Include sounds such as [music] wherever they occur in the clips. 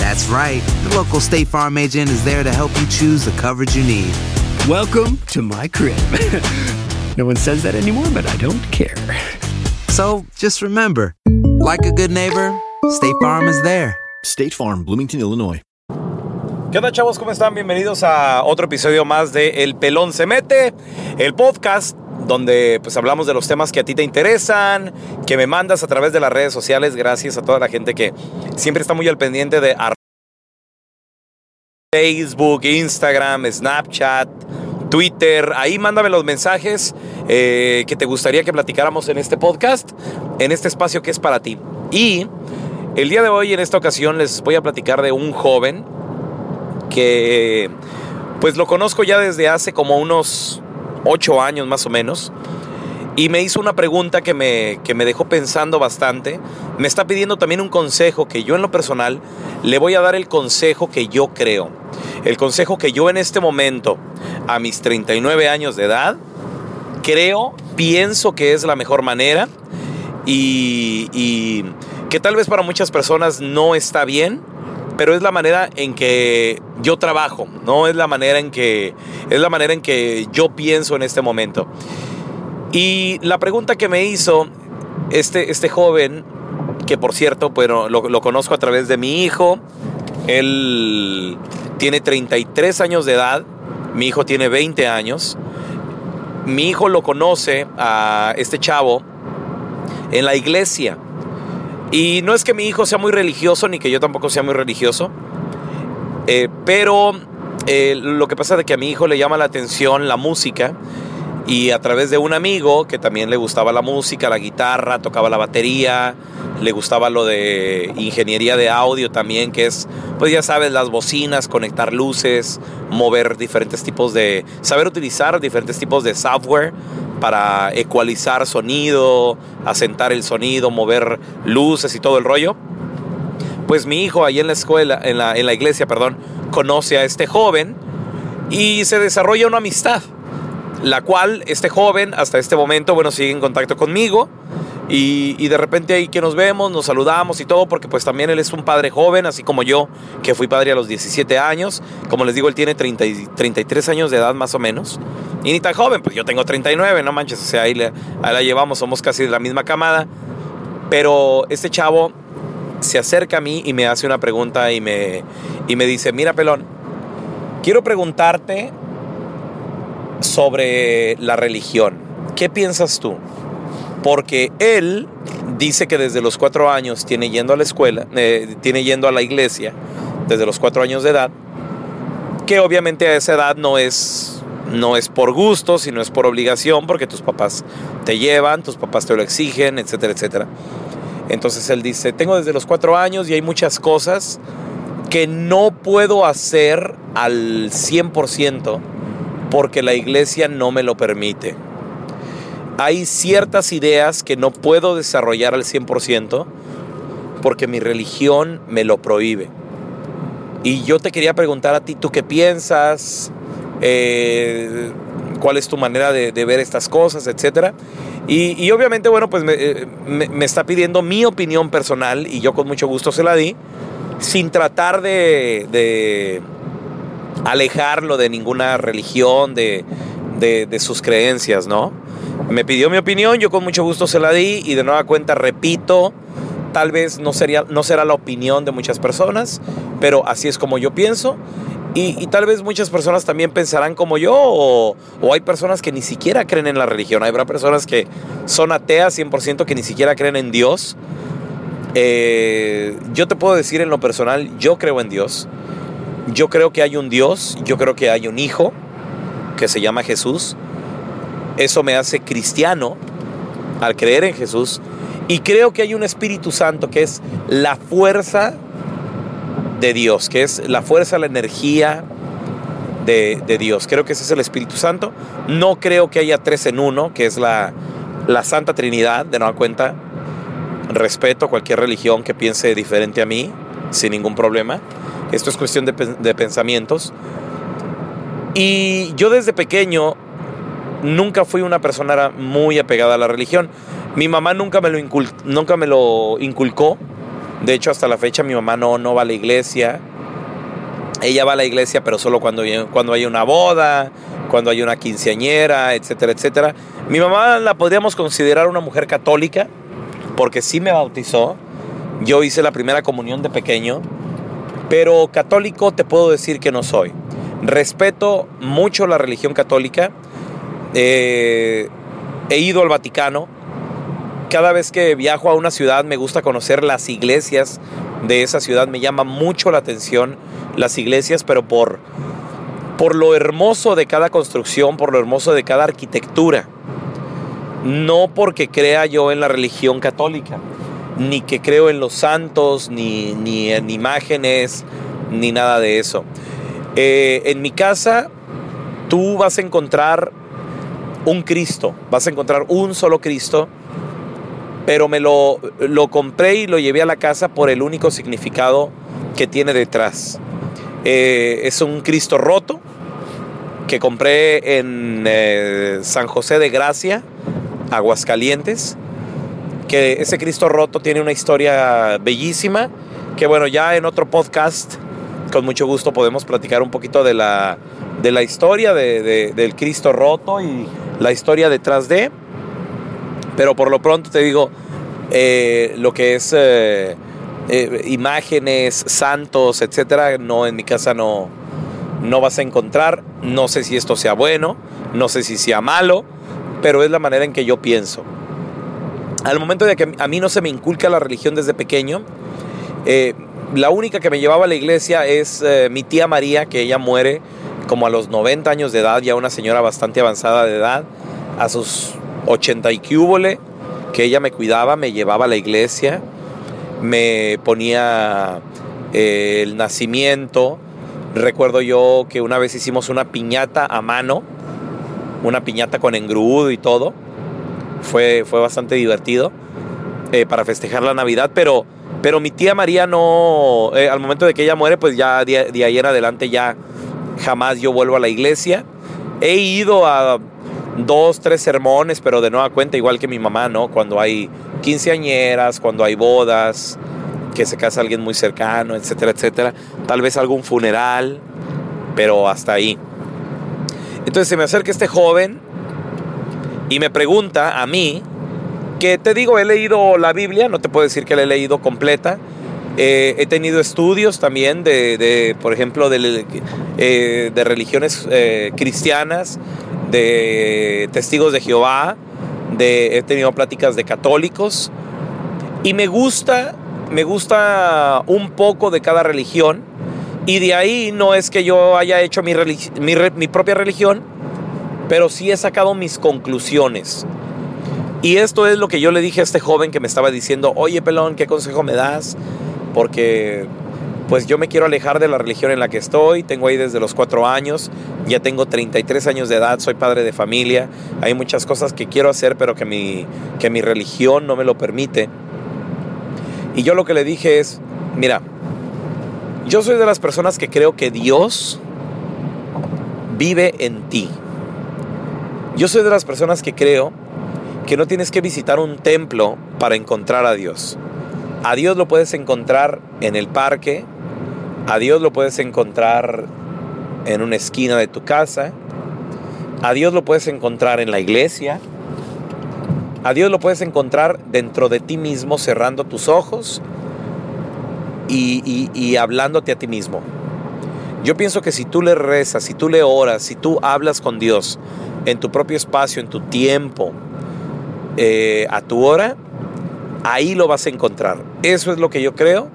That's right. The local State Farm agent is there to help you choose the coverage you need. Welcome to my crib. [laughs] no one says that anymore, but I don't care. So just remember, like a good neighbor, State Farm is there. State Farm, Bloomington, Illinois. ¿Qué onda chavos? ¿Cómo están? Bienvenidos a otro episodio más de El Pelón se mete, el podcast donde pues hablamos de los temas que a ti te interesan, que me mandas a través de las redes sociales, gracias a toda la gente que siempre está muy al pendiente de Facebook, Instagram, Snapchat, Twitter, ahí mándame los mensajes eh, que te gustaría que platicáramos en este podcast, en este espacio que es para ti. Y el día de hoy, en esta ocasión, les voy a platicar de un joven que pues lo conozco ya desde hace como unos ocho años más o menos. Y me hizo una pregunta que me, que me dejó pensando bastante. Me está pidiendo también un consejo que yo en lo personal le voy a dar el consejo que yo creo. El consejo que yo en este momento, a mis 39 años de edad, creo, pienso que es la mejor manera y, y que tal vez para muchas personas no está bien, pero es la manera en que yo trabajo, no es la manera en que es la manera en que yo pienso en este momento. Y la pregunta que me hizo este, este joven, que por cierto, bueno, lo, lo conozco a través de mi hijo, él tiene 33 años de edad, mi hijo tiene 20 años, mi hijo lo conoce a este chavo en la iglesia. Y no es que mi hijo sea muy religioso, ni que yo tampoco sea muy religioso, eh, pero eh, lo que pasa es que a mi hijo le llama la atención la música y a través de un amigo que también le gustaba la música, la guitarra, tocaba la batería, le gustaba lo de ingeniería de audio también, que es, pues ya sabes, las bocinas, conectar luces, mover diferentes tipos de, saber utilizar diferentes tipos de software para ecualizar sonido, asentar el sonido, mover luces y todo el rollo. Pues mi hijo ahí en la escuela, en la, en la iglesia, perdón, conoce a este joven y se desarrolla una amistad la cual este joven hasta este momento, bueno, sigue en contacto conmigo y, de repente ahí que nos vemos, nos saludamos y todo, porque pues también él es un padre joven, así como yo, que fui padre a los 17 años, como les digo, él tiene 30, y 33 años de edad más o menos, y ni tan joven, pues yo tengo 39, no manches, o sea, ahí, ahí la llevamos, somos casi de la misma camada, pero este chavo se acerca a mí y me hace una pregunta y me, y me dice, mira pelón, quiero preguntarte sobre la religión. ¿Qué piensas tú? Porque él dice que desde los cuatro años tiene yendo a la escuela, eh, tiene yendo a la iglesia, desde los cuatro años de edad, que obviamente a esa edad no es, no es por gusto, sino es por obligación, porque tus papás te llevan, tus papás te lo exigen, etcétera, etcétera. Entonces él dice, tengo desde los cuatro años y hay muchas cosas que no puedo hacer al 100% porque la iglesia no me lo permite. Hay ciertas ideas que no puedo desarrollar al 100% porque mi religión me lo prohíbe. Y yo te quería preguntar a ti, ¿tú qué piensas? Eh, ¿Cuál es tu manera de, ver estas cosas, etcétera? Y, obviamente, bueno, pues eh, me, está pidiendo mi opinión personal y yo con mucho gusto se la di, sin tratar de, alejarlo de ninguna religión, de, sus creencias, ¿no? Me pidió mi opinión, yo con mucho gusto se la di y de nueva cuenta repito, tal vez no, sería, no será la opinión de muchas personas, pero así es como yo pienso. Y, tal vez muchas personas también pensarán como yo, o, hay personas que ni siquiera creen en la religión. Habrá personas que son ateas 100%, que ni siquiera creen en Dios. Eh, yo te puedo decir en lo personal, yo creo en Dios. Yo creo que hay un Dios, yo creo que hay un Hijo, que se llama Jesús. Eso me hace cristiano al creer en Jesús. Y creo que hay un Espíritu Santo que es la fuerza de Dios, que es la fuerza, la energía de, Dios. Creo que ese es el Espíritu Santo. No creo que haya tres en uno, que es la, la Santa Trinidad, de nueva cuenta. Respeto a cualquier religión que piense diferente a mí, sin ningún problema. Esto es cuestión de, de pensamientos. Y yo desde pequeño nunca fui una persona muy apegada a la religión. Mi mamá nunca me lo, nunca me lo inculcó. De hecho, hasta la fecha mi mamá no, no va a la iglesia. Ella va a la iglesia, pero solo cuando, cuando hay una boda, cuando hay una quinceañera, etcétera, etcétera. Mi mamá la podríamos considerar una mujer católica, porque sí me bautizó. Yo hice la primera comunión de pequeño, pero católico te puedo decir que no soy. Respeto mucho la religión católica. Eh, he ido al Vaticano. Cada vez que viajo a una ciudad me gusta conocer las iglesias de esa ciudad. Me llama mucho la atención las iglesias, pero por, por lo hermoso de cada construcción, por lo hermoso de cada arquitectura. No porque crea yo en la religión católica, ni que creo en los santos, ni, ni en imágenes, ni nada de eso. Eh, en mi casa tú vas a encontrar un Cristo, vas a encontrar un solo Cristo, pero me lo, lo compré y lo llevé a la casa por el único significado que tiene detrás. Eh, es un Cristo roto que compré en eh, San José de Gracia, Aguascalientes, que ese Cristo roto tiene una historia bellísima, que bueno, ya en otro podcast con mucho gusto podemos platicar un poquito de la, de la historia de, del Cristo roto la historia detrás de. Pero por lo pronto te digo, eh, lo que es eh, eh, imágenes, santos, etcétera, no, en mi casa no, no vas a encontrar. No sé si esto sea bueno, no sé si sea malo, pero es la manera en que yo pienso. Al momento de que a mí no se me inculca la religión desde pequeño, la única que me llevaba a la iglesia es eh, mi tía María, que ella muere como a los 90 años de edad, ya una señora bastante avanzada de edad, a sus 80 y que que ella me cuidaba, me llevaba a la iglesia, me ponía eh, el nacimiento. Recuerdo yo que una vez hicimos una piñata a mano, una piñata con engrudo y todo. Fue, fue bastante divertido eh, para festejar la Navidad, pero pero mi tía María no, eh, al momento de que ella muere, pues ya de ahí en adelante ya jamás yo vuelvo a la iglesia. He ido a dos, tres sermones, pero de nueva cuenta, igual que mi mamá, ¿no? Cuando hay quinceañeras, cuando hay bodas, que se casa alguien muy cercano, etcétera, etcétera. Tal vez algún funeral, pero hasta ahí. Entonces se me acerca este joven y me pregunta a mí que te digo, he leído la Biblia, no te puedo decir que la he leído completa. Eh, he tenido estudios también de, por ejemplo, de, eh, de religiones eh, cristianas, de testigos de Jehová, de, he tenido pláticas de católicos y me gusta, me gusta un poco de cada religión y de ahí no es que yo haya hecho mi, mi, mi propia religión, pero sí he sacado mis conclusiones. Y esto es lo que yo le dije a este joven que me estaba diciendo, oye pelón, ¿qué consejo me das? Porque pues yo me quiero alejar de la religión en la que estoy, tengo ahí desde los cuatro años, ya tengo 33 años de edad, soy padre de familia, hay muchas cosas que quiero hacer pero que mi, que mi religión no me lo permite. Y yo lo que le dije es, mira, yo soy de las personas que creo que Dios vive en ti. Yo soy de las personas que creo que no tienes que visitar un templo para encontrar a Dios. A Dios lo puedes encontrar en el parque, a Dios lo puedes encontrar en una esquina de tu casa, a Dios lo puedes encontrar en la iglesia, a Dios lo puedes encontrar dentro de ti mismo cerrando tus ojos y, hablándote a ti mismo. Yo pienso que si tú le rezas, si tú le oras, si tú hablas con Dios en tu propio espacio, en tu tiempo, eh, a tu hora, ahí lo vas a encontrar. Eso es lo que yo creo.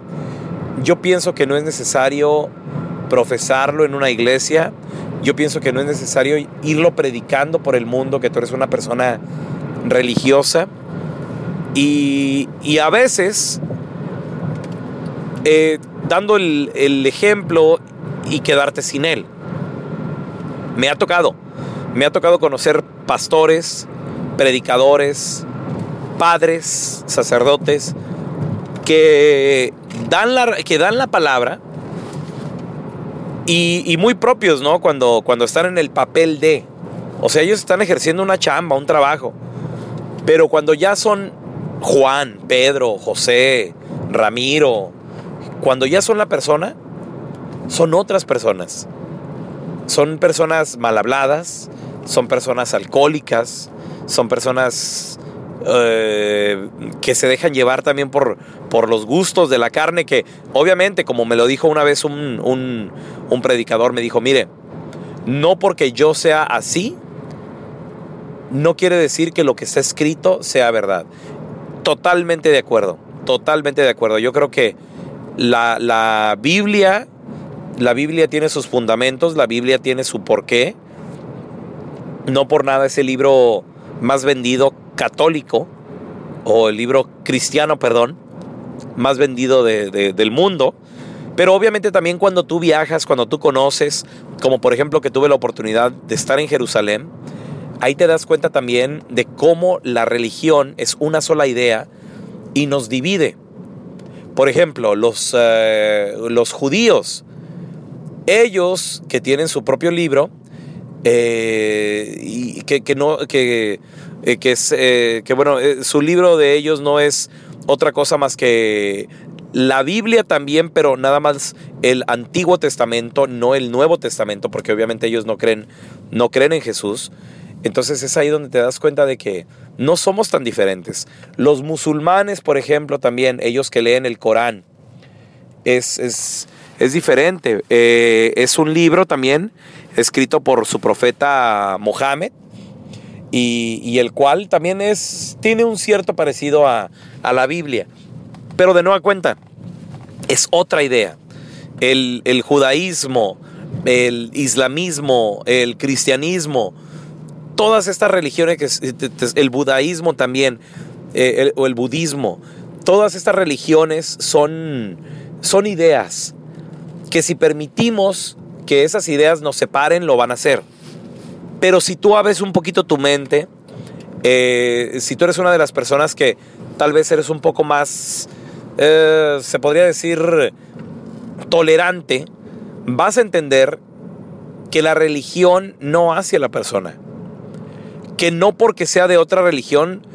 Yo pienso que no es necesario profesarlo en una iglesia. Yo pienso que no es necesario irlo predicando por el mundo, que tú eres una persona religiosa. Y, a veces, eh, dando el, el ejemplo y quedarte sin él. Me ha tocado. Me ha tocado conocer pastores, predicadores, padres, sacerdotes, que dan la, que dan la palabra y, muy propios, ¿no? Cuando, cuando están en el papel de. O sea, ellos están ejerciendo una chamba, un trabajo. Pero cuando ya son Juan, Pedro, José, Ramiro, cuando ya son la persona, son otras personas. Son personas mal habladas, son personas alcohólicas, son personas eh, que se dejan llevar también por, por los gustos de la carne, que obviamente, como me lo dijo una vez un, un, predicador, me dijo, mire, no porque yo sea así, no quiere decir que lo que está escrito sea verdad. Totalmente de acuerdo, totalmente de acuerdo. Yo creo que la, la Biblia, la Biblia tiene sus fundamentos, la Biblia tiene su porqué, no por nada ese libro más vendido católico, o el libro cristiano, perdón, más vendido del mundo. Pero obviamente también cuando tú viajas, cuando tú conoces, como por ejemplo que tuve la oportunidad de estar en Jerusalén, ahí te das cuenta también de cómo la religión es una sola idea y nos divide. Por ejemplo, los, eh, los judíos, ellos que tienen su propio libro, eh, y que, no, que, eh, que, es, eh, que bueno, su libro de ellos no es otra cosa más que la Biblia también, pero nada más el Antiguo Testamento, no el Nuevo Testamento, porque obviamente ellos no creen, no creen en Jesús. Entonces es ahí donde te das cuenta de que no somos tan diferentes. Los musulmanes, por ejemplo, también, ellos que leen el Corán, es, es, es diferente. es un libro también escrito por su profeta Mohammed, y, el cual también es, tiene un cierto parecido a, la Biblia. Pero de nueva cuenta, es otra idea. El, judaísmo, el islamismo, el cristianismo, todas estas religiones, el budaísmo también, eh, o el budismo, todas estas religiones son, son ideas que si permitimos que esas ideas nos separen, lo van a hacer. Pero si tú abres un poquito tu mente, eh, si tú eres una de las personas que tal vez eres un poco más, eh, se podría decir, tolerante, vas a entender que la religión no hace a la persona. Que no porque sea de otra religión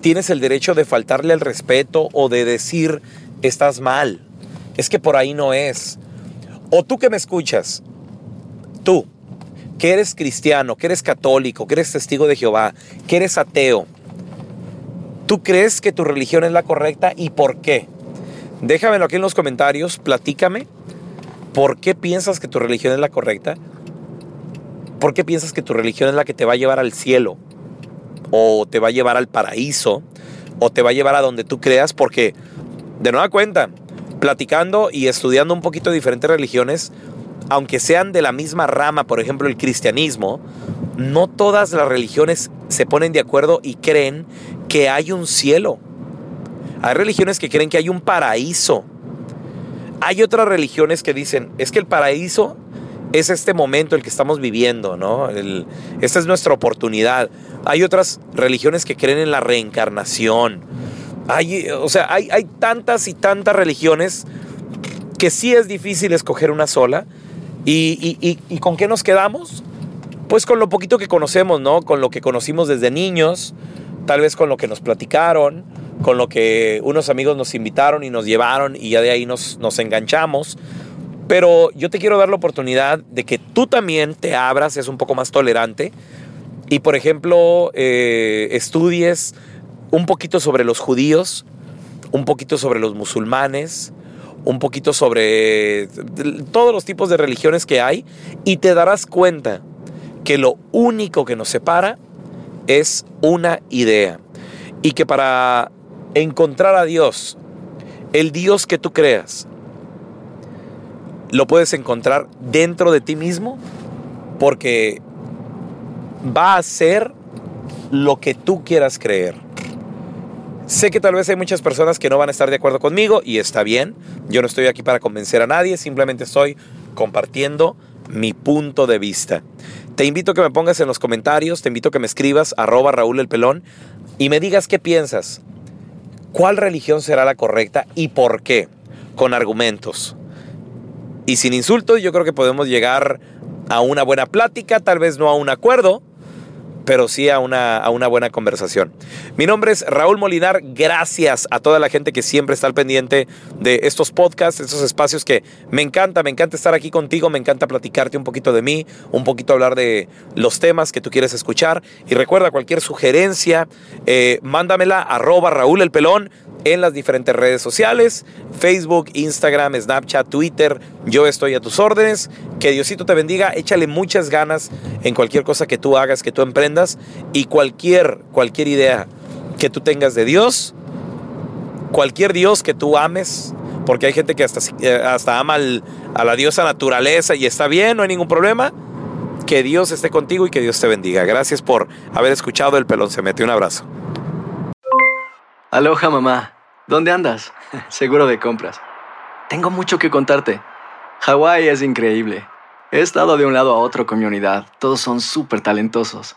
tienes el derecho de faltarle el respeto o de decir estás mal. Es que por ahí no es. O tú que me escuchas, tú, que eres cristiano, que eres católico, que eres testigo de Jehová, que eres ateo, ¿tú crees que tu religión es la correcta y por qué? Déjamelo aquí en los comentarios, platícame. ¿Por qué piensas que tu religión es la correcta? ¿Por qué piensas que tu religión es la que te va a llevar al cielo? ¿O te va a llevar al paraíso? ¿O te va a llevar a donde tú creas? Porque, de nueva cuenta, platicando y estudiando un poquito diferentes religiones, aunque sean de la misma rama, por ejemplo el cristianismo, no todas las religiones se ponen de acuerdo y creen que hay un cielo. Hay religiones que creen que hay un paraíso. Hay otras religiones que dicen, es que el paraíso es este momento el que estamos viviendo, ¿no? esta es nuestra oportunidad. Hay otras religiones que creen en la reencarnación. Hay, o sea, hay, hay tantas y tantas religiones que sí es difícil escoger una sola. ¿Y, y, y, con qué nos quedamos? Pues con lo poquito que conocemos, ¿no? Con lo que conocimos desde niños, tal vez con lo que nos platicaron, con lo que unos amigos nos invitaron y nos llevaron y ya de ahí nos, nos enganchamos. Pero yo te quiero dar la oportunidad de que tú también te abras, seas un poco más tolerante y, por ejemplo, eh, estudies un poquito sobre los judíos, un poquito sobre los musulmanes, un poquito sobre todos los tipos de religiones que hay y te darás cuenta que lo único que nos separa es una idea y que para encontrar a Dios, el Dios que tú creas, lo puedes encontrar dentro de ti mismo porque va a ser lo que tú quieras creer. Sé que tal vez hay muchas personas que no van a estar de acuerdo conmigo y está bien. Yo no estoy aquí para convencer a nadie, simplemente estoy compartiendo mi punto de vista. Te invito a que me pongas en los comentarios, te invito a que me escribas arroba Raúl el Pelón y me digas qué piensas. ¿Cuál religión será la correcta y por qué? Con argumentos. Y sin insultos yo creo que podemos llegar a una buena plática, tal vez no a un acuerdo, pero sí a una, a una buena conversación. Mi nombre es Raúl Molinar. Gracias a toda la gente que siempre está al pendiente de estos podcasts, estos espacios que me encanta, me encanta estar aquí contigo, me encanta platicarte un poquito de mí, un poquito hablar de los temas que tú quieres escuchar. Y recuerda, cualquier sugerencia, eh, mándamela arroba Raúl el Pelón en las diferentes redes sociales, Facebook, Instagram, Snapchat, Twitter. Yo estoy a tus órdenes. Que Diosito te bendiga. Échale muchas ganas en cualquier cosa que tú hagas, que tú emprendas y cualquier, cualquier idea que tú tengas de Dios, cualquier Dios que tú ames, porque hay gente que hasta, eh, hasta ama a la diosa naturaleza y está bien, no hay ningún problema. Que Dios esté contigo y que Dios te bendiga. Gracias por haber escuchado El Pelón Se Mete. Un abrazo. Aloha mamá, ¿dónde andas? [laughs] Seguro de compras. Tengo mucho que contarte. Hawái es increíble. He estado de un lado a otro con mi unidad. Todos son súper talentosos.